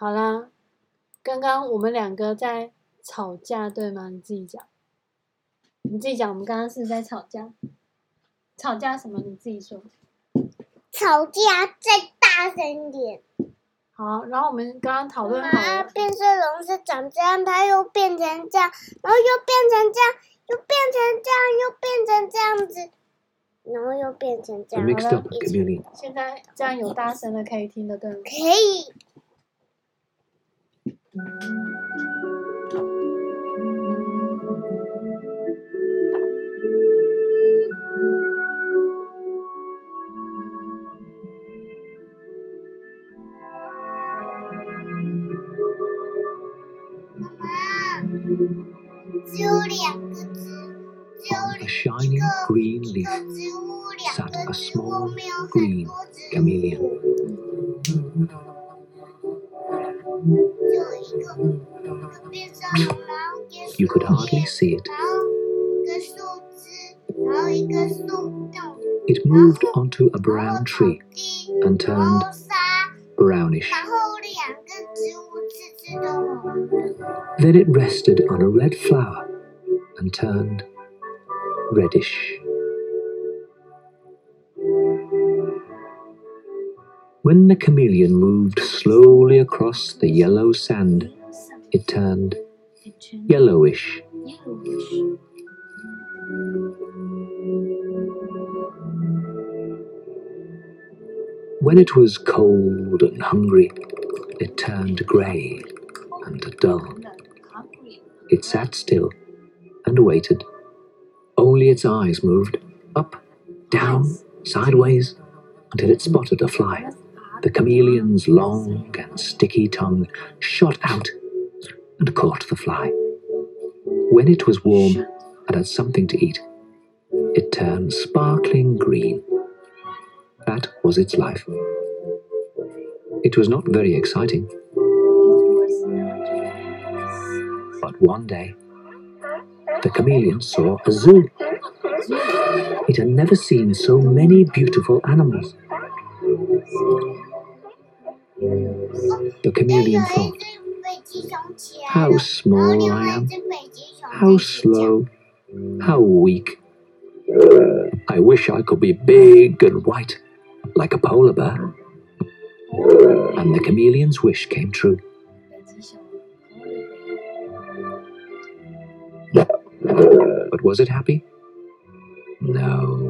好啦，刚刚我们两个在吵架，对吗？你自己讲，你自己讲，我们刚刚是在吵架，吵架什么？你自己说。吵架再大声一点。好，然后我们刚刚讨论好啊，了，变色龙是长这样，它又变成这样，然后又变成这样，又变成这样，又变成这样子，然后又变成这样。起 chameleon. 现在这样有大声的可以听得更。可以。只有两个字，只有 green leaf 一个植物，两个植物没有很多植物，You could hardly see it. It moved onto a brown tree and turned brownish. Then it rested on a red flower and turned reddish. When the chameleon moved slowly across the yellow sand, it turned yellowish. When it was cold and hungry, it turned grey and dull. It sat still and waited. Only its eyes moved up, down, sideways, until it spotted a fly. The chameleon's long and sticky tongue shot out and caught the fly. When it was warm and had something to eat, it turned sparkling green. That was its life. It was not very exciting, but one day the chameleon saw a zoo. It had never seen so many beautiful animals. The chameleon thought, How small I am, how slow, how weak. I wish I could be big and white, like a polar bear. And the chameleon's wish came true. But was it happy? No.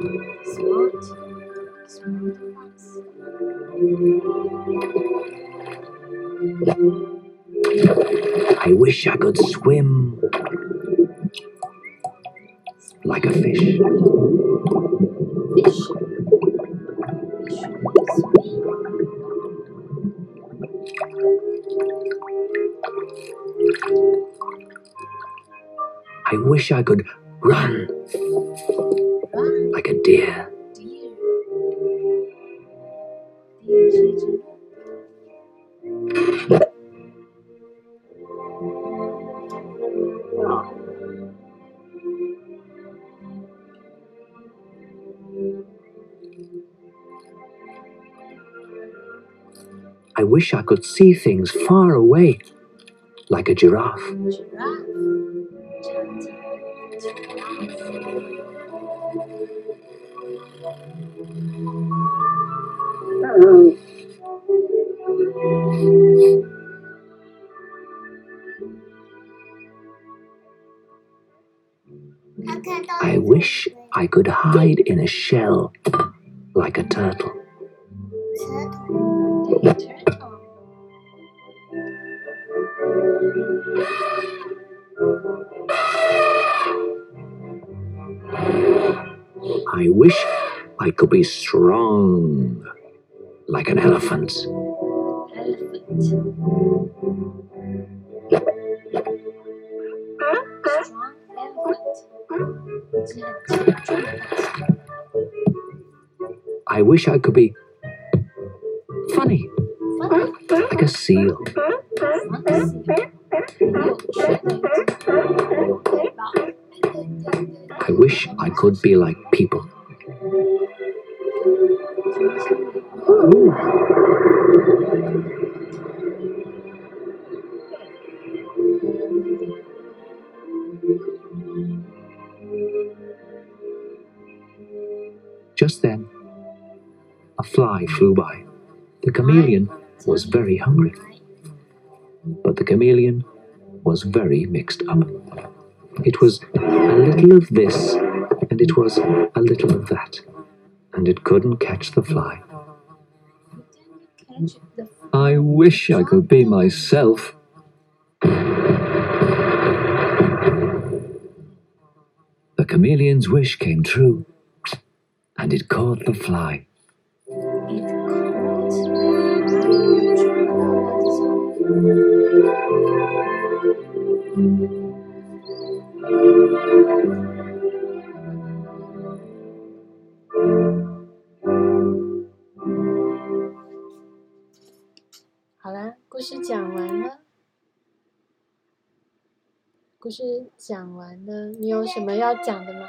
I wish I could swim like a fish. I wish I could run like a deer. I wish I could see things far away, like a giraffe. I I could hide in a shell, like a turtle. 舌头。I wish I could be strong like an elephant. elephant. I wish I could be funny, funny. like a seal. I wish I could be like people. Ooh. Fly flew by. The chameleon was very hungry, but the chameleon was very mixed up. It was a little of this, and it was a little of that, and it couldn't catch the fly. I wish I could be myself. The chameleon's wish came true, and it caught the fly. 好了，故事讲完了。故事讲完了，你有什么要讲的吗？